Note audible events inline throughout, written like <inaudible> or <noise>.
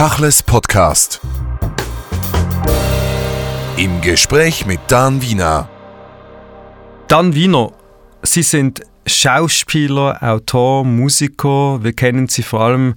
Tachles Podcast. Im Gespräch mit Dan Wiener. Dan Wiener, Sie sind Schauspieler, Autor, Musiker. Wir kennen Sie vor allem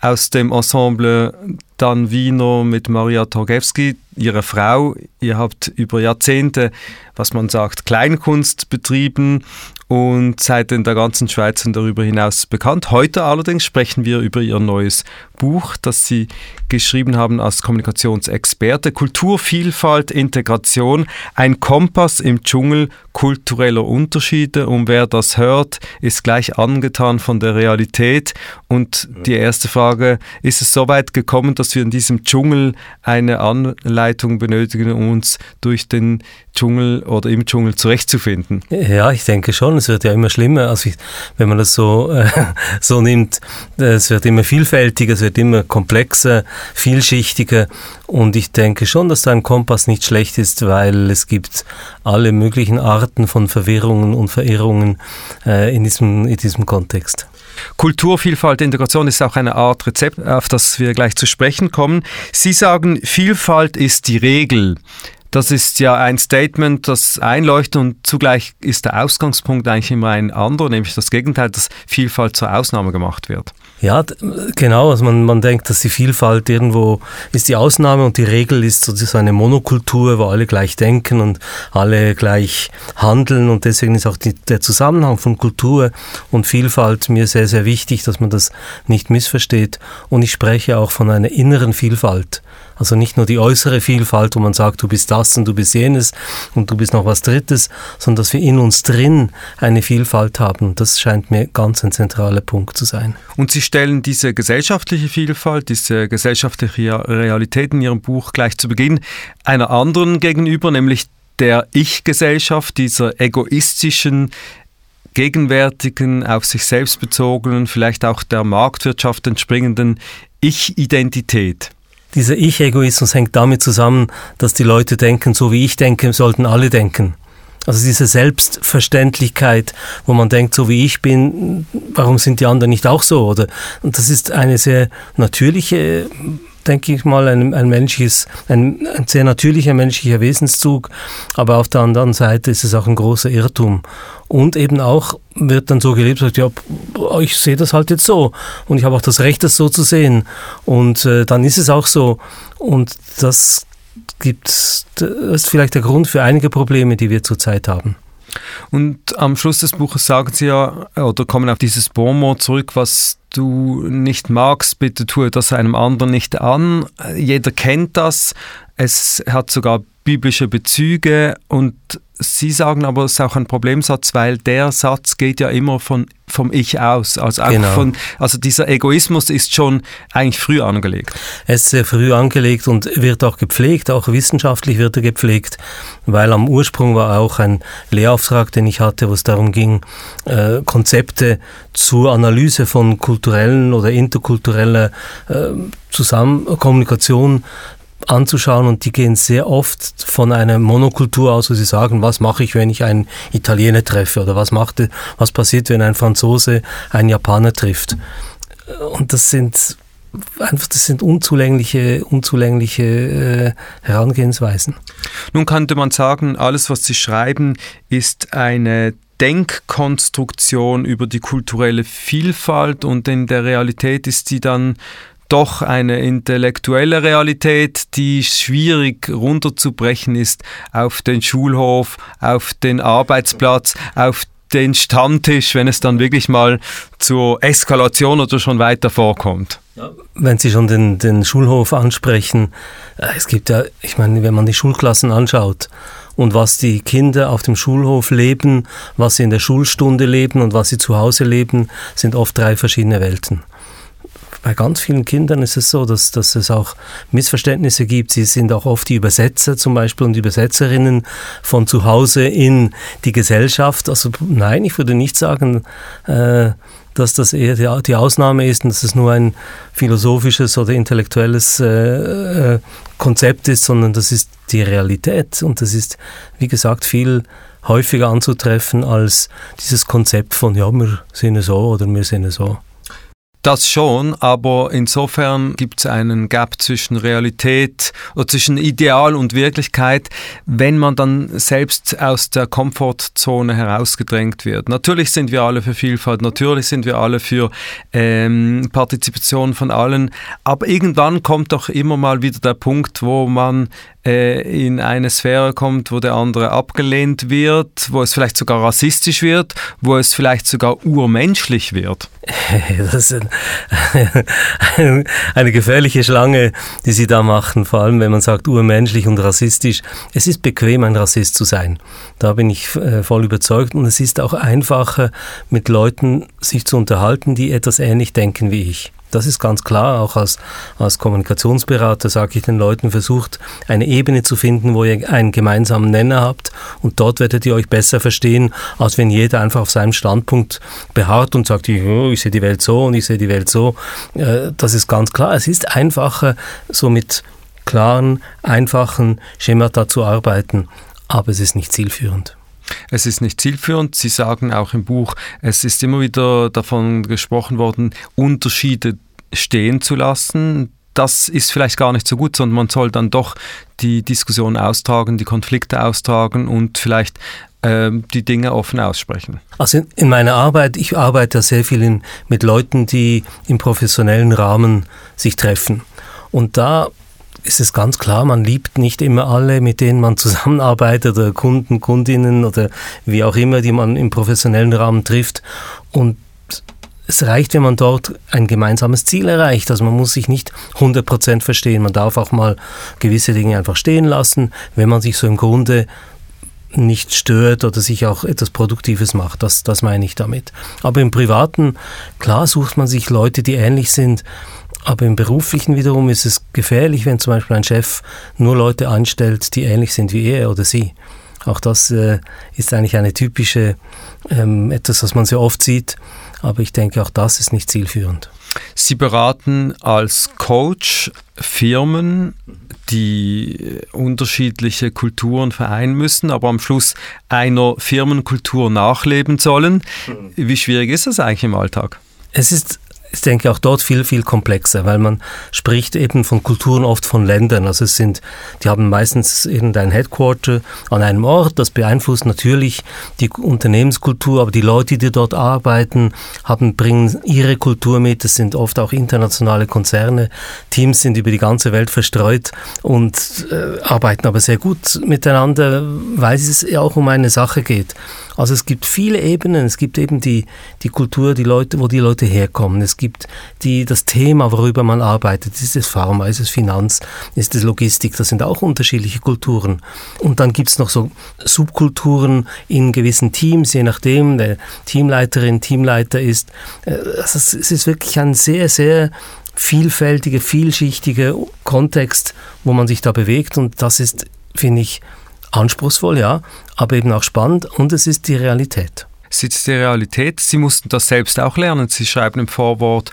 aus dem Ensemble Dan Wiener mit Maria Torgewski, Ihrer Frau. Ihr habt über Jahrzehnte, was man sagt, Kleinkunst betrieben und seid in der ganzen Schweiz und darüber hinaus bekannt. Heute allerdings sprechen wir über Ihr neues Buch, das Sie geschrieben haben als Kommunikationsexperte. Kultur, Vielfalt, Integration, ein Kompass im Dschungel kultureller Unterschiede. Und wer das hört, ist gleich angetan von der Realität. Und die erste Frage, ist es so weit gekommen, dass wir in diesem Dschungel eine Anleitung benötigen, um uns durch den Dschungel oder im Dschungel zurechtzufinden? Ja, ich denke schon. Es wird ja immer schlimmer. Also ich, wenn man das so, äh, so nimmt, es wird immer vielfältiger, es wird immer komplexer, vielschichtiger. Und ich denke schon, dass da ein Kompass nicht schlecht ist, weil es gibt alle möglichen Arten von Verwirrungen und Verirrungen äh, in, diesem, in diesem Kontext. Kulturvielfalt, Integration ist auch eine Art Rezept, auf das wir gleich zu sprechen kommen. Sie sagen, Vielfalt ist die Regel. Das ist ja ein Statement, das einleuchtet und zugleich ist der Ausgangspunkt eigentlich immer ein anderer, nämlich das Gegenteil, dass Vielfalt zur Ausnahme gemacht wird. Ja, genau. Also man, man denkt, dass die Vielfalt irgendwo ist die Ausnahme und die Regel ist sozusagen eine Monokultur, wo alle gleich denken und alle gleich handeln und deswegen ist auch die, der Zusammenhang von Kultur und Vielfalt mir sehr, sehr wichtig, dass man das nicht missversteht. Und ich spreche auch von einer inneren Vielfalt. Also nicht nur die äußere Vielfalt, wo man sagt, du bist das und du bist jenes und du bist noch was Drittes, sondern dass wir in uns drin eine Vielfalt haben. Das scheint mir ganz ein zentraler Punkt zu sein. Und Sie stellen diese gesellschaftliche Vielfalt, diese gesellschaftliche Realität in Ihrem Buch gleich zu Beginn einer anderen gegenüber, nämlich der Ich-Gesellschaft, dieser egoistischen gegenwärtigen, auf sich selbst bezogenen, vielleicht auch der Marktwirtschaft entspringenden Ich-Identität. Dieser Ich-Egoismus hängt damit zusammen, dass die Leute denken, so wie ich denke, sollten alle denken. Also diese Selbstverständlichkeit, wo man denkt, so wie ich bin, warum sind die anderen nicht auch so? Oder und das ist eine sehr natürliche denke ich mal, ein, ein menschliches, ein, ein, sehr natürlicher menschlicher Wesenszug, aber auf der anderen Seite ist es auch ein großer Irrtum. Und eben auch wird dann so gelebt, sagt, ja, ich sehe das halt jetzt so und ich habe auch das Recht, das so zu sehen. Und äh, dann ist es auch so. Und das gibt, das ist vielleicht der Grund für einige Probleme, die wir zurzeit haben. Und am Schluss des Buches sagen Sie ja, oder kommen auf dieses Bonmot zurück, was du nicht magst, bitte tue das einem anderen nicht an. Jeder kennt das. Es hat sogar biblische Bezüge und Sie sagen aber, es ist auch ein Problemsatz, weil der Satz geht ja immer von, vom Ich aus. Also, genau. von, also dieser Egoismus ist schon eigentlich früh angelegt. Er ist sehr früh angelegt und wird auch gepflegt, auch wissenschaftlich wird er gepflegt, weil am Ursprung war auch ein Lehrauftrag, den ich hatte, wo es darum ging, äh, Konzepte zur Analyse von kulturellen oder interkultureller äh, Zusammen Kommunikation anzuschauen und die gehen sehr oft von einer Monokultur aus, wo sie sagen, was mache ich, wenn ich einen Italiener treffe oder was, macht, was passiert, wenn ein Franzose einen Japaner trifft. Und das sind einfach, das sind unzulängliche, unzulängliche äh, Herangehensweisen. Nun könnte man sagen, alles, was Sie schreiben, ist eine Denkkonstruktion über die kulturelle Vielfalt und in der Realität ist sie dann doch eine intellektuelle Realität, die schwierig runterzubrechen ist auf den Schulhof, auf den Arbeitsplatz, auf den Stammtisch, wenn es dann wirklich mal zur Eskalation oder schon weiter vorkommt. Wenn Sie schon den, den Schulhof ansprechen, äh, es gibt ja, ich meine, wenn man die Schulklassen anschaut und was die Kinder auf dem Schulhof leben, was sie in der Schulstunde leben und was sie zu Hause leben, sind oft drei verschiedene Welten bei ganz vielen Kindern ist es so, dass, dass es auch Missverständnisse gibt. Sie sind auch oft die Übersetzer zum Beispiel und Übersetzerinnen von zu Hause in die Gesellschaft. Also nein, ich würde nicht sagen, äh, dass das eher die, die, Ausnahme ist und dass es nur ein philosophisches oder intellektuelles äh, äh, Konzept ist, sondern das ist die Realität und das ist, wie gesagt, viel häufiger anzutreffen als dieses Konzept von, ja, wir sehen es so oder wir sehen es so. Das schon, aber insofern gibt es einen Gap zwischen Realität oder zwischen Ideal und Wirklichkeit, wenn man dann selbst aus der Komfortzone herausgedrängt wird. Natürlich sind wir alle für Vielfalt, natürlich sind wir alle für ähm, Partizipation von allen, aber irgendwann kommt doch immer mal wieder der Punkt, wo man äh, in eine Sphäre kommt, wo der andere abgelehnt wird, wo es vielleicht sogar rassistisch wird, wo es vielleicht sogar urmenschlich wird. <laughs> Das ist eine gefährliche Schlange, die Sie da machen, vor allem wenn man sagt urmenschlich und rassistisch. Es ist bequem, ein Rassist zu sein. Da bin ich äh, voll überzeugt und es ist auch einfacher, mit Leuten sich zu unterhalten, die etwas ähnlich denken wie ich. Das ist ganz klar, auch als, als Kommunikationsberater sage ich den Leuten, versucht eine Ebene zu finden, wo ihr einen gemeinsamen Nenner habt und dort werdet ihr euch besser verstehen, als wenn jeder einfach auf seinem Standpunkt beharrt und sagt, oh, ich sehe die Welt so und ich sehe die Welt so. Äh, das ist ganz klar. Es ist einfacher, so mit klaren, einfachen Schemata zu arbeiten, aber es ist nicht zielführend. Es ist nicht zielführend. Sie sagen auch im Buch, es ist immer wieder davon gesprochen worden, Unterschiede stehen zu lassen. Das ist vielleicht gar nicht so gut, sondern man soll dann doch die Diskussion austragen, die Konflikte austragen und vielleicht ähm, die Dinge offen aussprechen. Also in, in, meiner Arbeit, ich arbeite sehr viel in, mit Leuten, die im professionellen Rahmen sich treffen. Und da ist es ganz klar, man liebt nicht immer alle, mit denen man <laughs> zusammenarbeitet oder Kunden, Kundinnen oder wie auch immer, die man im professionellen Rahmen trifft. Und es reicht, wenn man dort ein gemeinsames Ziel erreicht. Also man muss sich nicht 100% verstehen. Man darf auch mal gewisse Dinge einfach stehen lassen, wenn man sich so im Grunde nicht stört oder sich auch etwas Produktives macht. Das, das meine ich damit. Aber im Privaten, klar sucht man sich Leute, die ähnlich sind. Aber im Beruflichen wiederum ist es gefährlich, wenn zum Beispiel ein Chef nur Leute einstellt, die ähnlich sind wie er oder sie. Auch das äh, ist eigentlich eine typische, ähm, etwas, was man sehr oft sieht. Aber ich denke, auch das ist nicht zielführend. Sie beraten als Coach Firmen, die unterschiedliche Kulturen vereinen müssen, aber am Schluss einer Firmenkultur nachleben sollen. Mhm. Wie schwierig ist das eigentlich im Alltag? Es ist ich denke auch dort viel, viel komplexer, weil man spricht eben von Kulturen oft von Ländern. Also es sind, die haben meistens irgendein Headquarter an einem Ort, das beeinflusst natürlich die Unternehmenskultur, aber die Leute, die dort arbeiten, haben, bringen ihre Kultur mit. Es sind oft auch internationale Konzerne. Teams sind über die ganze Welt verstreut und äh, arbeiten aber sehr gut miteinander, weil es auch um eine Sache geht. Also es gibt viele Ebenen. Es gibt eben die, die Kultur, die Leute, wo die Leute herkommen. Es gibt die, das Thema, worüber man arbeitet. Ist es Pharma, ist es Finanz, ist es Logistik? Das sind auch unterschiedliche Kulturen. Und dann gibt es noch so Subkulturen in gewissen Teams, je nachdem, der Teamleiterin, Teamleiter ist. Äh, also es ist wirklich ein sehr, sehr vielfältiger, vielschichtiger Kontext, wo man sich da bewegt. Und das ist, finde ich, anspruchsvoll, ja, aber eben auch spannend und es ist die Realität. Ist die Realität. Sie mussten das selbst auch lernen. Sie schreiben im Vorwort,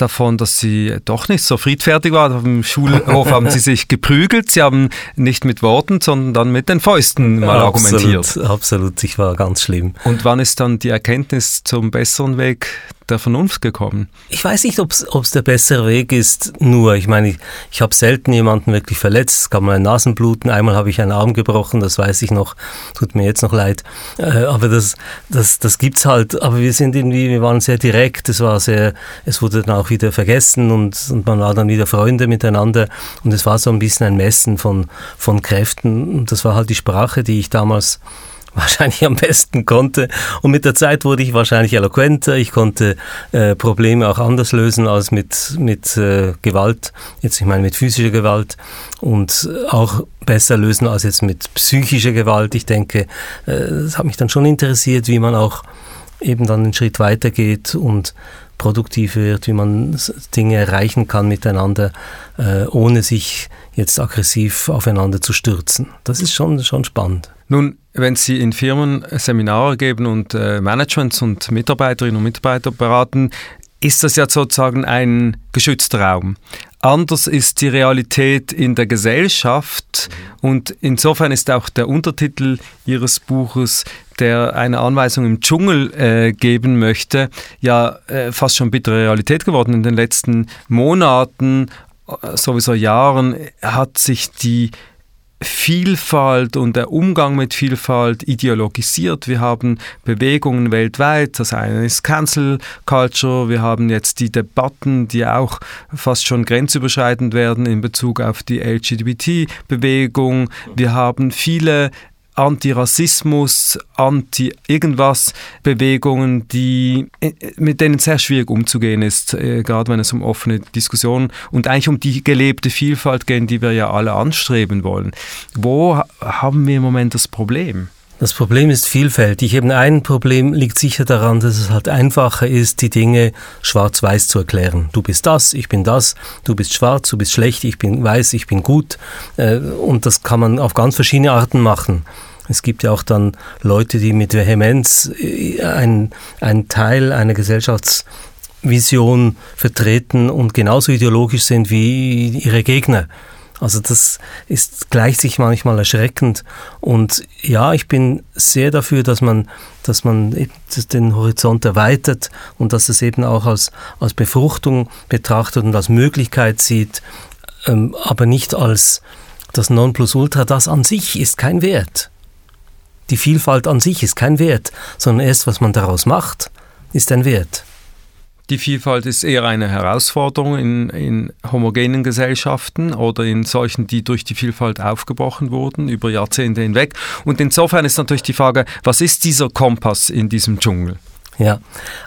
davon, dass sie doch nicht so friedfertig waren. Auf dem Schulhof haben sie sich geprügelt. Sie haben nicht mit Worten, sondern dann mit den Fäusten mal absolut, argumentiert. Absolut, ich war ganz schlimm. Und wann ist dann die Erkenntnis zum besseren Weg der Vernunft gekommen? Ich weiß nicht, ob es der bessere Weg ist, nur. Ich meine, ich, ich habe selten jemanden wirklich verletzt. Es gab mal ein Nasenbluten, einmal habe ich einen Arm gebrochen, das weiß ich noch. Tut mir jetzt noch leid. Äh, aber das, das, das es halt. Aber wir sind irgendwie, wir waren sehr direkt. Es war sehr, es wurde dann auch wieder vergessen und, und man war dann wieder Freunde miteinander. Und es war so ein bisschen ein Messen von, von Kräften. Und das war halt die Sprache, die ich damals <laughs> wahrscheinlich am besten konnte. Und mit der Zeit wurde ich wahrscheinlich eloquenter. Ich konnte äh, Probleme auch anders lösen als mit, mit äh, Gewalt. Jetzt, ich meine, mit physischer Gewalt und auch besser lösen als jetzt mit psychischer Gewalt. Ich denke, äh, das hat mich dann schon interessiert, wie man auch eben dann einen Schritt weitergeht und produktiv wird, wie man Dinge erreichen kann miteinander, äh, ohne sich jetzt aggressiv aufeinander zu stürzen. Das ist schon, schon spannend. Nun, wenn Sie in Firmen Seminare geben und äh, Managements und Mitarbeiterinnen und Mitarbeiter beraten, ist das ja sozusagen ein geschützter Raum. Anders ist die Realität in der Gesellschaft und insofern ist auch der Untertitel Ihres Buches der eine Anweisung im Dschungel äh, geben möchte, ja äh, fast schon bittere Realität geworden. In den letzten Monaten, äh, sowieso Jahren, hat sich die Vielfalt und der Umgang mit Vielfalt ideologisiert. Wir haben Bewegungen weltweit, das eine ist Cancel Culture, wir haben jetzt die Debatten, die auch fast schon grenzüberschreitend werden in Bezug auf die LGBT-Bewegung. Wir haben viele Antirassismus, Anti-Irgendwas Bewegungen, äh, mit denen sehr schwierig umzugehen ist, äh, gerade wenn es um offene Diskussionen und eigentlich um die gelebte Vielfalt geht, die wir ja alle anstreben wollen. Wo haben wir im Moment das Problem? Das Problem ist vielfältig. Eben ein Problem liegt sicher daran, dass es halt einfacher ist, die Dinge schwarz-weiß zu erklären. Du bist das, ich bin das, du bist schwarz, du bist schlecht, ich bin weiß, ich bin gut. Äh, und das kann man auf ganz verschiedene Arten machen. Es gibt ja auch dann Leute, die mit Vehemenz äh, ein, ein Teil einer Gesellschaftsvision vertreten und genauso ideologisch sind wie ihre Gegner. Also das ist gleicht sich manchmal erschreckend. Und ja, ich bin sehr dafür, dass man, dass man den Horizont erweitert und dass es eben auch als, als Befruchtung betrachtet und als Möglichkeit sieht, ähm, aber nicht als das Nonplusultra. Das an sich ist kein Wert. Die Vielfalt an sich ist kein Wert, sondern erst, was man daraus macht, ist ein Wert. Die Vielfalt ist eher eine Herausforderung in, in, homogenen Gesellschaften oder in solchen, die durch die Vielfalt aufgebrochen wurden über Jahrzehnte hinweg. Und insofern ist natürlich die Frage, was ist dieser Kompass in diesem Dschungel? Ja,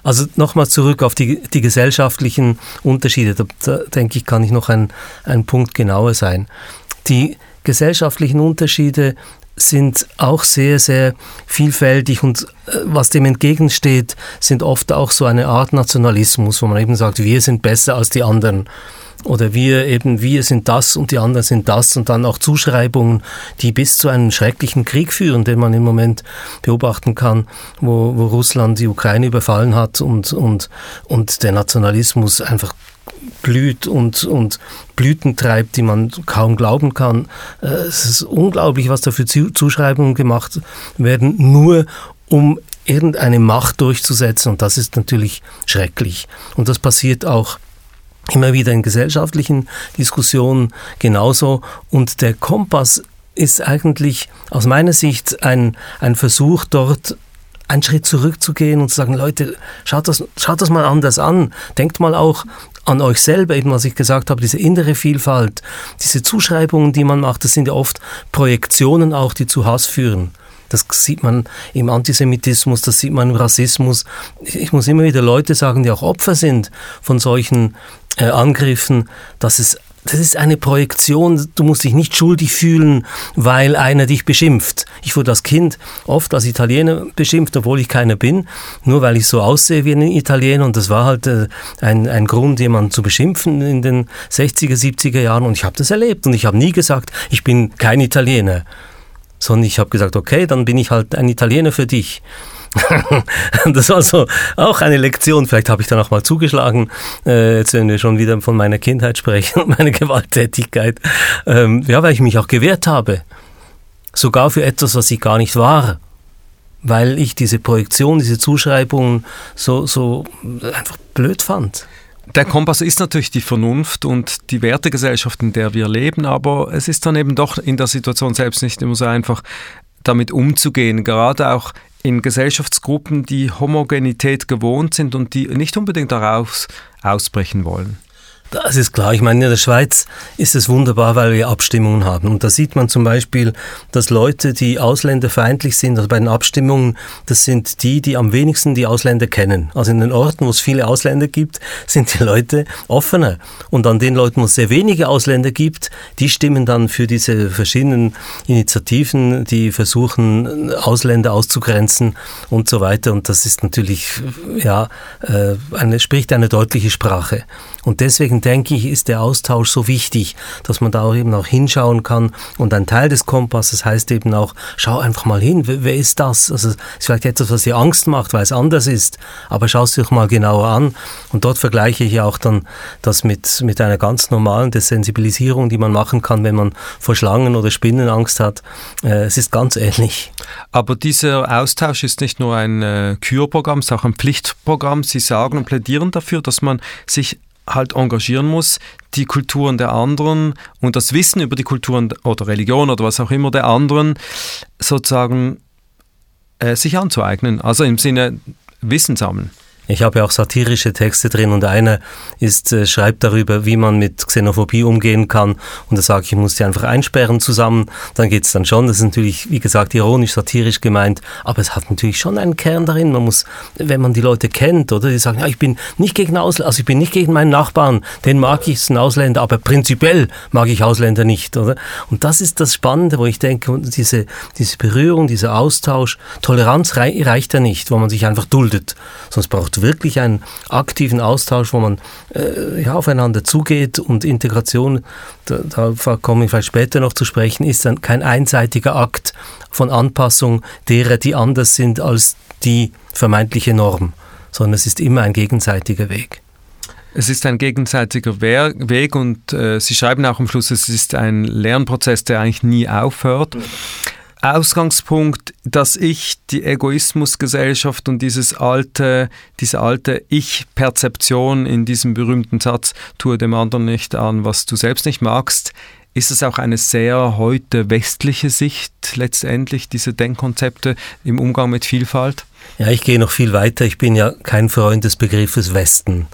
also nochmal zurück auf die, die gesellschaftlichen Unterschiede. Da, da, denke ich, kann ich noch ein, ein Punkt genauer sein. Die gesellschaftlichen Unterschiede sind auch sehr, sehr vielfältig und äh, was dem entgegensteht, sind oft auch so eine Art Nationalismus, wo man eben sagt, wir sind besser als die anderen. Oder wir eben, wir sind das und die anderen sind das. Und dann auch Zuschreibungen, die bis zu einem schrecklichen Krieg führen, den man im Moment beobachten kann, wo, wo Russland die Ukraine überfallen hat und, und, und der Nationalismus einfach blüht und, und Blüten treibt, die man kaum glauben kann. Äh, es ist unglaublich, was da für Zuschreibungen gemacht werden, nur um irgendeine Macht durchzusetzen. Und das ist natürlich schrecklich. Und das passiert auch immer wieder in gesellschaftlichen Diskussionen genauso. Und der Kompass ist eigentlich aus meiner Sicht ein, ein Versuch, dort einen Schritt zurückzugehen und zu sagen, Leute, schaut das, schaut das mal anders an. Denkt mal auch an euch selber, eben was ich gesagt habe, diese innere Vielfalt, diese Zuschreibungen, die man macht, das sind ja oft Projektionen auch, die zu Hass führen. Das sieht man im Antisemitismus, das sieht man im Rassismus. Ich muss immer wieder Leute sagen, die auch Opfer sind von solchen äh, Angriffen, dass es das ist eine Projektion, du musst dich nicht schuldig fühlen, weil einer dich beschimpft. Ich wurde als Kind oft als Italiener beschimpft, obwohl ich keiner bin, nur weil ich so aussehe wie ein Italiener und das war halt äh, ein, ein Grund, jemanden zu beschimpfen in den 60er, 70er Jahren und ich habe das erlebt und ich habe nie gesagt, ich bin kein Italiener, sondern ich habe gesagt, okay, dann bin ich halt ein Italiener für dich. <laughs> das war so auch eine Lektion. Vielleicht habe ich dann auch mal zugeschlagen, äh, jetzt wenn wir schon wieder von meiner Kindheit sprechen und meiner Gewalttätigkeit. Ähm, ja, weil ich mich auch gewehrt habe. Sogar für etwas, was ich gar nicht war. Weil ich diese Projektion, diese Zuschreibungen so, so einfach blöd fand. Der Kompass ist natürlich die Vernunft und die Wertegesellschaft, in der wir leben, aber es ist dann eben doch in der Situation selbst nicht immer so einfach, damit umzugehen, gerade auch in Gesellschaftsgruppen, die Homogenität gewohnt sind und die nicht unbedingt daraus ausbrechen wollen. Das ist klar. Ich meine, in der Schweiz ist es wunderbar, weil wir Abstimmungen haben. Und da sieht man zum Beispiel, dass Leute, die ausländerfeindlich sind, also bei den Abstimmungen, das sind die, die am wenigsten die Ausländer kennen. Also in den Orten, wo es viele Ausländer gibt, <laughs> sind die Leute offener. Und an den Leuten, wo es sehr wenige Ausländer gibt, die stimmen dann für diese verschiedenen Initiativen, die versuchen, Ausländer auszugrenzen und so weiter. Und das ist natürlich, ja, äh, eine, spricht eine deutliche Sprache. Und deswegen denke ich, ist der Austausch so wichtig, dass man da auch eben auch hinschauen kann. Und ein Teil des Kompasses heißt eben auch, schau einfach mal hin, wer, ist das? Also es ist vielleicht etwas, was dir Angst macht, weil es anders ist, aber schau es dir mal genauer an. Und dort vergleiche ich auch dann das mit, mit einer ganz normalen Desensibilisierung, die man machen kann, wenn man vor Schlangen oder Spinnen Angst hat. Äh, es ist ganz ähnlich. Aber dieser Austausch ist nicht nur ein äh, Kürprogramm, es ist auch ein Pflichtprogramm. Sie sagen und plädieren dafür, dass man sich halt engagieren muss, die Kulturen der anderen und das Wissen über die Kulturen oder Religion oder was auch immer der anderen sozusagen äh, sich anzueignen. Also im Sinne Wissen sammeln. Ich habe ja auch satirische Texte drin und einer ist, äh, schreibt darüber, wie man mit Xenophobie umgehen kann. Und da sage ich, ich muss die einfach einsperren zusammen. Dann geht es dann schon. Das ist natürlich, wie gesagt, ironisch, satirisch gemeint. Aber es hat natürlich schon einen Kern darin. Man muss, wenn man die Leute kennt, oder? Die sagen, ja, ich bin nicht gegen Ausländer, also ich bin nicht gegen meinen Nachbarn. Den mag ich, ist ein Ausländer, aber prinzipiell mag ich Ausländer nicht, oder? Und das ist das Spannende, wo ich denke, diese, diese Berührung, dieser Austausch, Toleranz reicht ja nicht, wo man sich einfach duldet. Sonst braucht braucht wirklich einen aktiven Austausch, wo man äh, ja, aufeinander zugeht und Integration, da, da komme ich vielleicht später noch zu sprechen, ist dann kein einseitiger Akt von Anpassung derer, die anders sind als die vermeintliche Norm, sondern es ist immer ein gegenseitiger Weg. Es ist ein gegenseitiger Weg und äh, Sie schreiben auch am Schluss, es ist ein Lernprozess, der eigentlich nie aufhört. Ausgangspunkt, dass ich die Egoismusgesellschaft und dieses alte, diese alte Ich-Perzeption in diesem berühmten Satz, tue dem anderen nicht an, was du selbst nicht magst, ist es auch eine sehr heute westliche Sicht letztendlich, diese Denkkonzepte im Umgang mit Vielfalt? Ja, ich gehe noch viel weiter. Ich bin ja kein Freund des Begriffes Westen.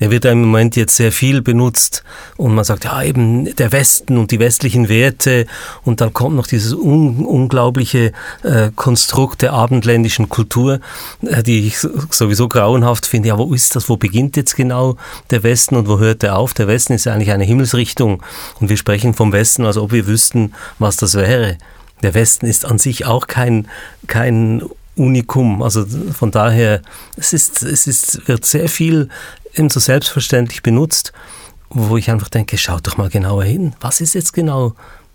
Der wird im Moment jetzt sehr viel benutzt und man sagt, ja, eben der Westen und die westlichen Werte und dann kommt noch dieses un unglaubliche äh, Konstrukt der abendländischen Kultur, äh, die ich sowieso grauenhaft finde. Ja, wo ist das? Wo beginnt jetzt genau der Westen und wo hört er auf? Der Westen ist eigentlich eine Himmelsrichtung und wir sprechen vom Westen, als ob wir wüssten, was das wäre. Der Westen ist an sich auch kein, kein Unikum. Also von daher, es ist, es ist, wird sehr viel eben so selbstverständlich benutzt, wo ich einfach denke, schaut doch mal genauer hin. Was ist jetzt genau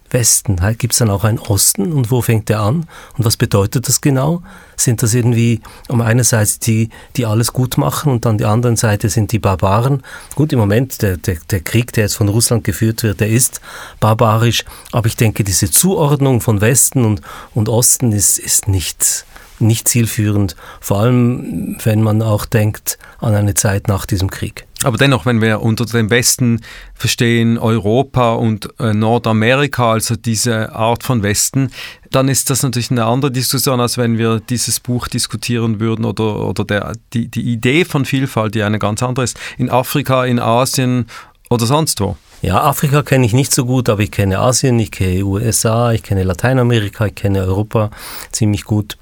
Westen? Gibt es dann auch einen Osten und wo fängt der an? Und was bedeutet das genau? Sind das irgendwie um eine Seite die, die alles gut machen und dann die anderen Seite sind die Barbaren? Gut, im Moment, der, der, der Krieg, der jetzt von Russland geführt wird, der ist barbarisch, aber ich denke, diese Zuordnung von Westen und, und Osten ist, ist nicht, nicht zielführend, vor allem wenn man auch denkt an eine Zeit nach diesem Krieg. Aber dennoch, wenn wir unter dem Westen verstehen Europa und äh, Nordamerika, also diese Art von Westen, dann ist das natürlich eine andere Diskussion, als wenn wir dieses Buch diskutieren würden oder, oder der, die, die Idee von Vielfalt, die eine ganz andere ist, in Afrika, in Asien oder sonst wo. Ja, Afrika kenne ich nicht so gut, aber ich kenne Asien, ich kenne USA, ich kenne Lateinamerika, ich kenne Europa ziemlich gut.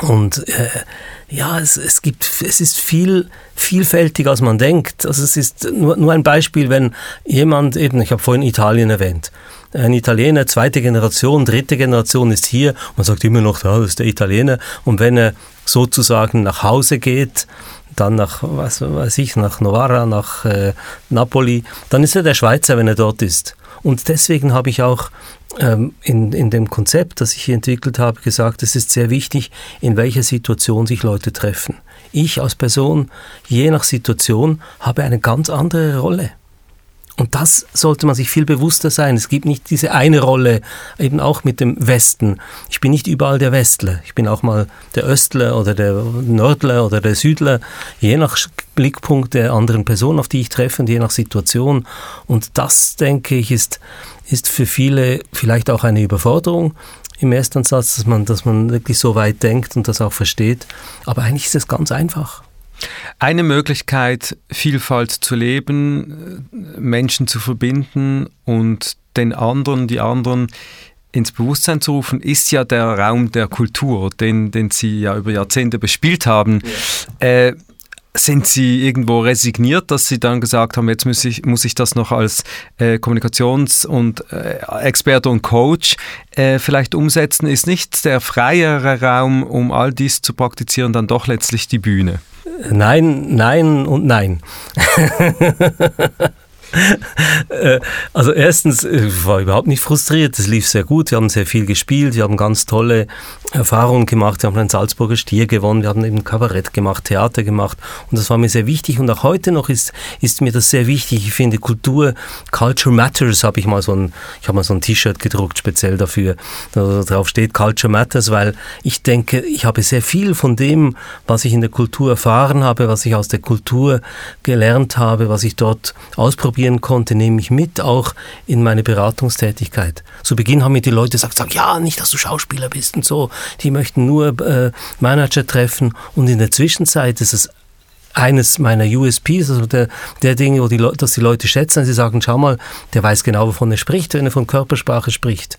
Und äh, ja, es, es gibt, es ist viel vielfältiger, als man denkt. Also es ist nur, nur ein Beispiel, wenn jemand eben, ich habe vorhin Italien erwähnt, ein Italiener, zweite Generation, dritte Generation ist hier, man sagt immer noch, ja, das ist der Italiener. Und wenn er sozusagen nach Hause geht, dann nach, was weiß ich, nach Novara, nach äh, Napoli, dann ist er der Schweizer, wenn er dort ist. Und deswegen habe ich auch ähm, in, in dem Konzept, das ich hier entwickelt habe, gesagt, es ist sehr wichtig, in welcher Situation sich Leute treffen. Ich als Person, je nach Situation, habe eine ganz andere Rolle. Und das sollte man sich viel bewusster sein. Es gibt nicht diese eine Rolle, eben auch mit dem Westen. Ich bin nicht überall der Westler. Ich bin auch mal der Östler oder der Nördler oder der Südler, je nach Blickpunkt der anderen Person, auf die ich treffe und je nach Situation. Und das, denke ich, ist, ist für viele vielleicht auch eine Überforderung im Erstansatz, dass man, dass man wirklich so weit denkt und das auch versteht. Aber eigentlich ist es ganz einfach. Eine Möglichkeit, Vielfalt zu leben, Menschen zu verbinden und den anderen, die anderen ins Bewusstsein zu rufen, ist ja der Raum der Kultur, den, den Sie ja über Jahrzehnte bespielt haben. Ja. Äh, sind Sie irgendwo resigniert, dass Sie dann gesagt haben, jetzt muss ich, muss ich das noch als äh, Kommunikations- und äh, Experte und Coach äh, vielleicht umsetzen? Ist nicht der freiere Raum, um all dies zu praktizieren, dann doch letztlich die Bühne? Nein, nein und nein. <laughs> Äh, also erstens, ich äh, war überhaupt nicht frustriert, es lief sehr gut, wir haben sehr viel gespielt, wir haben ganz tolle Erfahrungen gemacht, wir haben einen Salzburger Stier gewonnen, wir haben eben Kabarett gemacht, Theater gemacht. Und das war mir sehr wichtig. Und auch heute noch ist, ist mir das sehr wichtig. Ich finde Kultur, Culture Matters, habe ich mal so ein, ich habe mal so ein T-Shirt gedruckt, speziell dafür, da drauf steht Culture Matters, weil ich denke, ich habe sehr viel von dem, was ich in der Kultur erfahren habe, was ich aus der Kultur gelernt habe, was ich dort ausprobiert ausprobieren konnte, nehme ich mit auch in meine Beratungstätigkeit. Zu Beginn haben mir die Leute gesagt, sag, ja, nicht, dass du Schauspieler bist und so. Die möchten nur äh, Manager treffen. Und in der Zwischenzeit ist es eines meiner USPs, also der, der Dinge, wo die dass die Leute schätzen. Sie sagen, schau mal, der weiß genau, wovon er spricht, wenn er von Körpersprache spricht.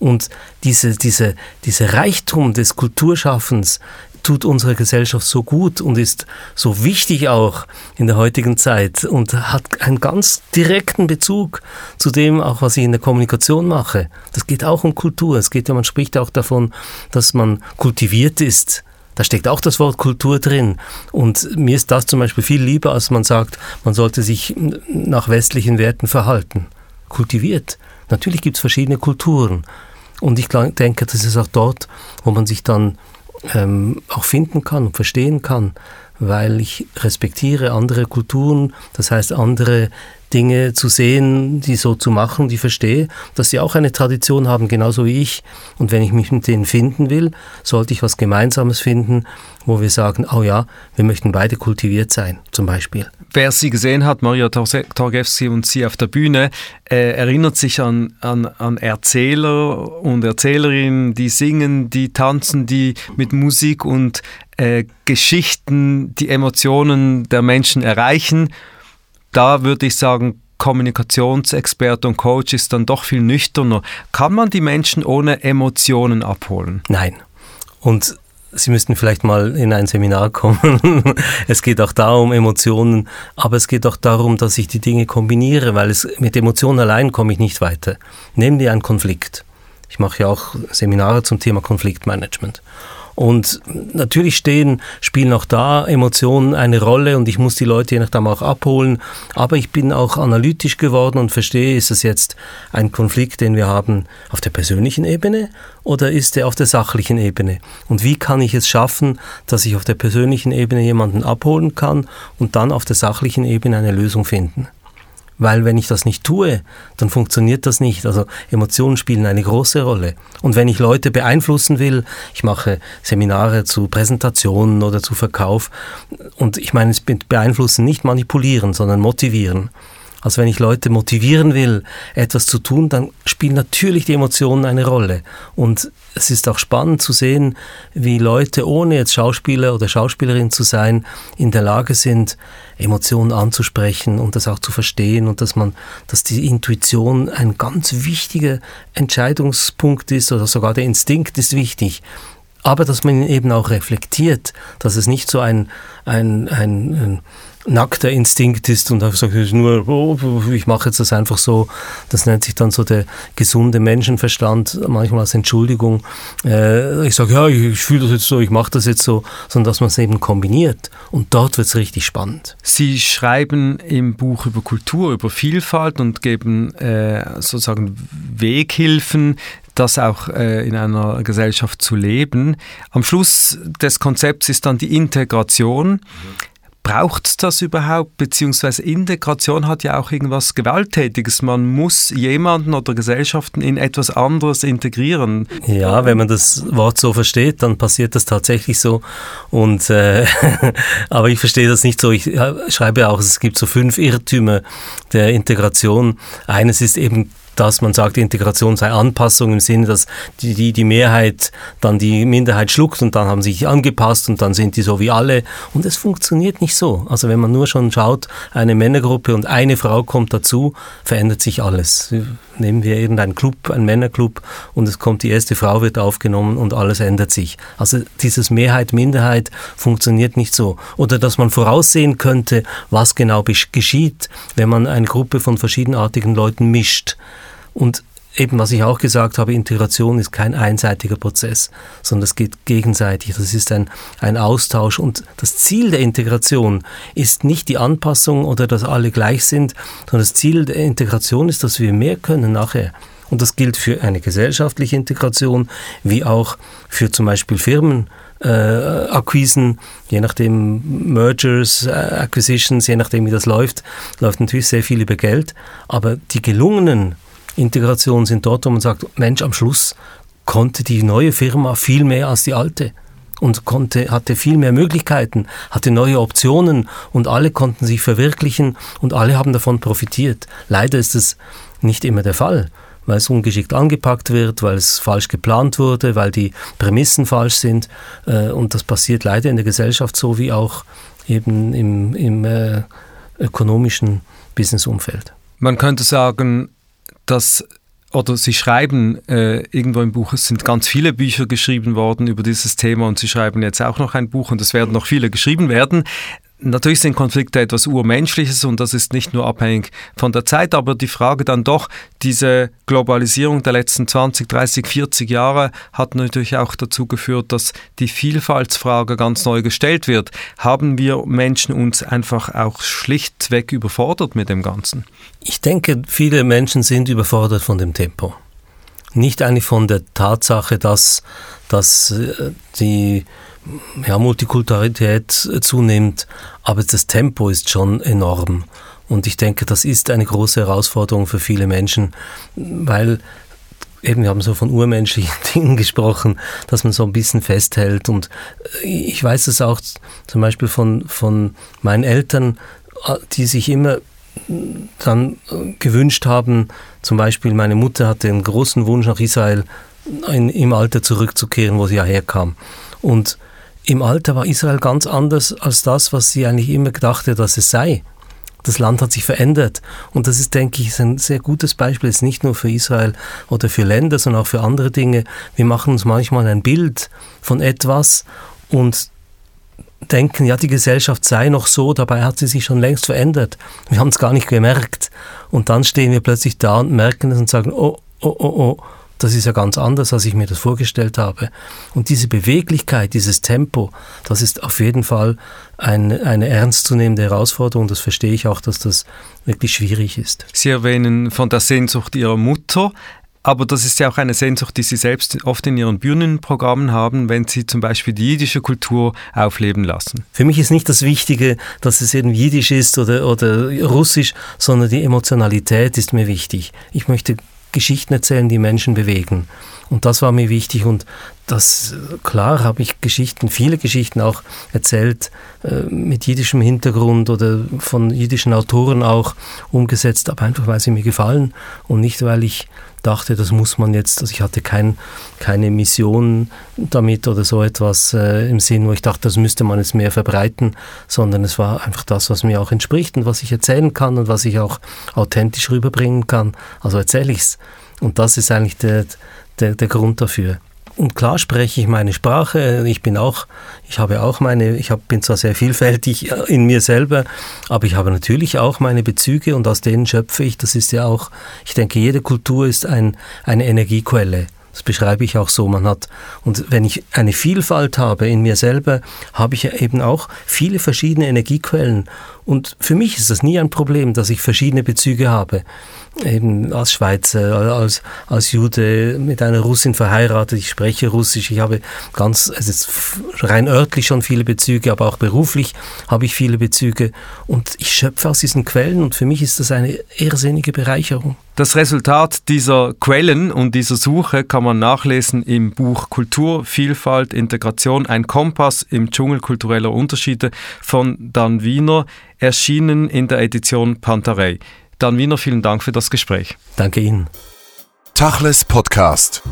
Und diese, diese, diese Reichtum des Kulturschaffens tut unserer Gesellschaft so gut und ist so wichtig auch in der heutigen Zeit und hat einen ganz direkten Bezug zu dem, auch was ich in der Kommunikation mache. Das geht auch um Kultur. Es geht ja, man spricht auch davon, dass man kultiviert ist. Da steckt auch das Wort Kultur drin. Und mir ist das zum Beispiel viel lieber, als man sagt, man sollte sich nach westlichen Werten verhalten. Kultiviert. Natürlich gibt es verschiedene Kulturen. Und ich denke, das ist auch dort, wo man sich dann ähm, auch finden kann und verstehen kann, weil ich respektiere andere Kulturen, das heißt andere Dinge zu sehen, die so zu machen, die verstehe, dass sie auch eine Tradition haben, genauso wie ich. Und wenn ich mich mit denen finden will, sollte ich was Gemeinsames finden, wo wir sagen, oh ja, wir möchten beide kultiviert sein, zum Beispiel. Wer sie gesehen hat, Maria Torgewski und sie auf der Bühne, äh, erinnert sich an, an, an Erzähler und Erzählerinnen, die singen, die tanzen, die mit Musik und äh, Geschichten die Emotionen der Menschen erreichen da würde ich sagen, Kommunikationsexperte und Coach ist dann doch viel nüchterner. Kann man die Menschen ohne Emotionen abholen? Nein. Und Sie müssten vielleicht mal in ein Seminar kommen. <laughs> es geht auch da um Emotionen, aber es geht auch darum, dass ich die Dinge kombiniere, weil es mit Emotionen allein komme ich nicht weiter. Nehmen wir einen Konflikt. Ich mache ja auch Seminare zum Thema Konfliktmanagement. Und natürlich stehen, spielen auch da Emotionen eine Rolle und ich muss die Leute je nachdem auch abholen. Aber ich bin auch analytisch geworden und verstehe, ist es jetzt ein Konflikt, den wir haben auf der persönlichen Ebene oder ist er auf der sachlichen Ebene? Und wie kann ich es schaffen, dass ich auf der persönlichen Ebene jemanden abholen kann und dann auf der sachlichen Ebene eine Lösung finden? Weil wenn ich das nicht tue, dann funktioniert das nicht. Also Emotionen spielen eine große Rolle. Und wenn ich Leute beeinflussen will, ich mache Seminare zu Präsentationen oder zu Verkauf. Und ich meine, es beeinflussen nicht manipulieren, sondern motivieren. Also wenn ich Leute motivieren will, etwas zu tun, dann spielen natürlich die Emotionen eine Rolle. Und es ist auch spannend zu sehen, wie Leute, ohne jetzt Schauspieler oder Schauspielerin zu sein, in der Lage sind, Emotionen anzusprechen und das auch zu verstehen und dass man, dass die Intuition ein ganz wichtiger Entscheidungspunkt ist oder sogar der Instinkt ist wichtig aber dass man eben auch reflektiert, dass es nicht so ein, ein, ein, ein nackter Instinkt ist und einfach sagt, nur, oh, ich mache jetzt das einfach so. Das nennt sich dann so der gesunde Menschenverstand, manchmal als Entschuldigung. Äh, ich sage, ja, ich, ich fühle das jetzt so, ich mache das jetzt so, sondern dass man es eben kombiniert. Und dort wird es richtig spannend. Sie schreiben im Buch über Kultur, über Vielfalt und geben äh, sozusagen Weghilfen, das auch äh, in einer Gesellschaft zu leben. Am Schluss des Konzepts ist dann die Integration. Mhm. Braucht es das überhaupt? Beziehungsweise Integration hat ja auch irgendwas Gewalttätiges. Man muss jemanden oder Gesellschaften in etwas anderes integrieren. Ja, wenn man das Wort so versteht, dann passiert das tatsächlich so. Und äh, <laughs> aber ich verstehe das nicht so. Ich schreibe auch, es gibt so fünf Irrtümer der Integration. Eines ist eben dass man sagt, Integration sei Anpassung im Sinne, dass die, die, die Mehrheit dann die Minderheit schluckt und dann haben sie sich angepasst und dann sind die so wie alle. Und es funktioniert nicht so. Also wenn man nur schon schaut, eine Männergruppe und eine Frau kommt dazu, verändert sich alles. Nehmen wir irgendeinen Club, einen Männerclub und es kommt die erste Frau, wird aufgenommen und alles ändert sich. Also dieses Mehrheit-Minderheit funktioniert nicht so. Oder dass man voraussehen könnte, was genau geschieht, wenn man eine Gruppe von verschiedenartigen Leuten mischt. Und eben, was ich auch gesagt habe, Integration ist kein einseitiger Prozess, sondern es geht gegenseitig. Das ist ein, ein Austausch. Und das Ziel der Integration ist nicht die Anpassung oder dass alle gleich sind, sondern das Ziel der Integration ist, dass wir mehr können nachher. Und das gilt für eine gesellschaftliche Integration, wie auch für zum Beispiel Firmen. Äh, Akquisen, je nachdem Mergers, äh, Acquisitions, je nachdem wie das läuft, läuft natürlich sehr viel über Geld. Aber die gelungenen Integration sind dort, wo man sagt, Mensch, am Schluss konnte die neue Firma viel mehr als die alte und konnte, hatte viel mehr Möglichkeiten, hatte neue Optionen und alle konnten sich verwirklichen und alle haben davon profitiert. Leider ist es nicht immer der Fall, weil es ungeschickt angepackt wird, weil es falsch geplant wurde, weil die Prämissen falsch sind äh, und das passiert leider in der Gesellschaft so wie auch eben im, im äh, ökonomischen Businessumfeld. Man könnte sagen, dass oder Sie schreiben äh, irgendwo im Buch, es sind ganz viele Bücher geschrieben worden über dieses Thema und Sie schreiben jetzt auch noch ein Buch und es werden noch viele geschrieben werden. Natürlich sind Konflikte etwas Urmenschliches und das ist nicht nur abhängig von der Zeit, aber die Frage dann doch, diese Globalisierung der letzten 20, 30, 40 Jahre hat natürlich auch dazu geführt, dass die Vielfaltsfrage ganz neu gestellt wird. Haben wir Menschen uns einfach auch schlichtweg überfordert mit dem Ganzen? Ich denke, viele Menschen sind überfordert von dem Tempo. Nicht eigentlich von der Tatsache, dass, dass äh, die ja, Multikulturalität zunimmt, aber das Tempo ist schon enorm. Und ich denke, das ist eine große Herausforderung für viele Menschen, weil eben, wir haben so von urmenschlichen <laughs> Dingen gesprochen, dass man so ein bisschen festhält. Und ich weiß es auch zum Beispiel von, von meinen Eltern, die sich immer dann gewünscht haben, zum Beispiel meine Mutter hatte einen großen Wunsch nach Israel in, im Alter zurückzukehren, wo sie ja herkam. Und im Alter war Israel ganz anders als das, was sie eigentlich immer dachte, dass es sei. Das Land hat sich verändert. Und das ist, denke ich, ein sehr gutes Beispiel. Es ist nicht nur für Israel oder für Länder, sondern auch für andere Dinge. Wir machen uns manchmal ein Bild von etwas und denken, ja, die Gesellschaft sei noch so, dabei hat sie sich schon längst verändert. Wir haben es gar nicht gemerkt. Und dann stehen wir plötzlich da und merken es und sagen, oh, oh, oh, oh, das ist ja ganz anders, als ich mir das vorgestellt habe. Und diese Beweglichkeit, dieses Tempo, das ist auf jeden Fall ein, eine ernstzunehmende Herausforderung. Das verstehe ich auch, dass das wirklich schwierig ist. Sie erwähnen von der Sehnsucht Ihrer Mutter. Aber das ist ja auch eine Sehnsucht, die Sie selbst oft in Ihren Bühnenprogrammen haben, wenn Sie zum Beispiel die jiddische Kultur aufleben lassen. Für mich ist nicht das Wichtige, dass es eben jiddisch ist oder, oder russisch, sondern die Emotionalität ist mir wichtig. Ich möchte Geschichten erzählen, die Menschen bewegen. Und das war mir wichtig und das, klar, habe ich Geschichten, viele Geschichten auch erzählt äh, mit jiddischem Hintergrund oder von jiddischen Autoren auch umgesetzt, aber einfach, weil sie mir gefallen und nicht, weil ich dachte, das muss man jetzt, also ich hatte kein, keine Mission damit oder so etwas äh, im Sinn, wo ich dachte, das müsste man jetzt mehr verbreiten, sondern es war einfach das, was mir auch entspricht und was ich erzählen kann und was ich auch authentisch rüberbringen kann. Also erzähle ich es. Und das ist eigentlich der, der, der Grund dafür. Und klar spreche ich meine Sprache. Ich bin auch, ich habe auch meine, ich hab, bin zwar sehr vielfältig äh, in mir selber, aber ich habe natürlich auch meine Bezüge und aus denen schöpfe ich. Das ist ja auch, ich denke, jede Kultur ist ein, eine Energiequelle. Das beschreibe ich auch so. Man hat, und wenn ich eine Vielfalt habe in mir selber, habe ich ja eben auch viele verschiedene Energiequellen. Und für mich ist das nie ein Problem, dass ich verschiedene Bezüge habe eben als Schweizer, als, als Jude mit einer Russin verheiratet. Ich spreche Russisch. Ich habe ganz, also rein örtlich schon viele Bezüge, aber auch beruflich habe ich viele Bezüge. Und ich schöpfe aus diesen Quellen und für mich ist das eine irrsinnige Bereicherung. Das Resultat dieser Quellen und dieser Suche kann man nachlesen im Buch Kultur, Vielfalt, Integration, ein Kompass im Dschungel kultureller Unterschiede von Dan Wiener, erschienen in der Edition Pantarei. Dan Wiener, vielen Dank für das Gespräch. Danke Ihnen. Tachles Podcast.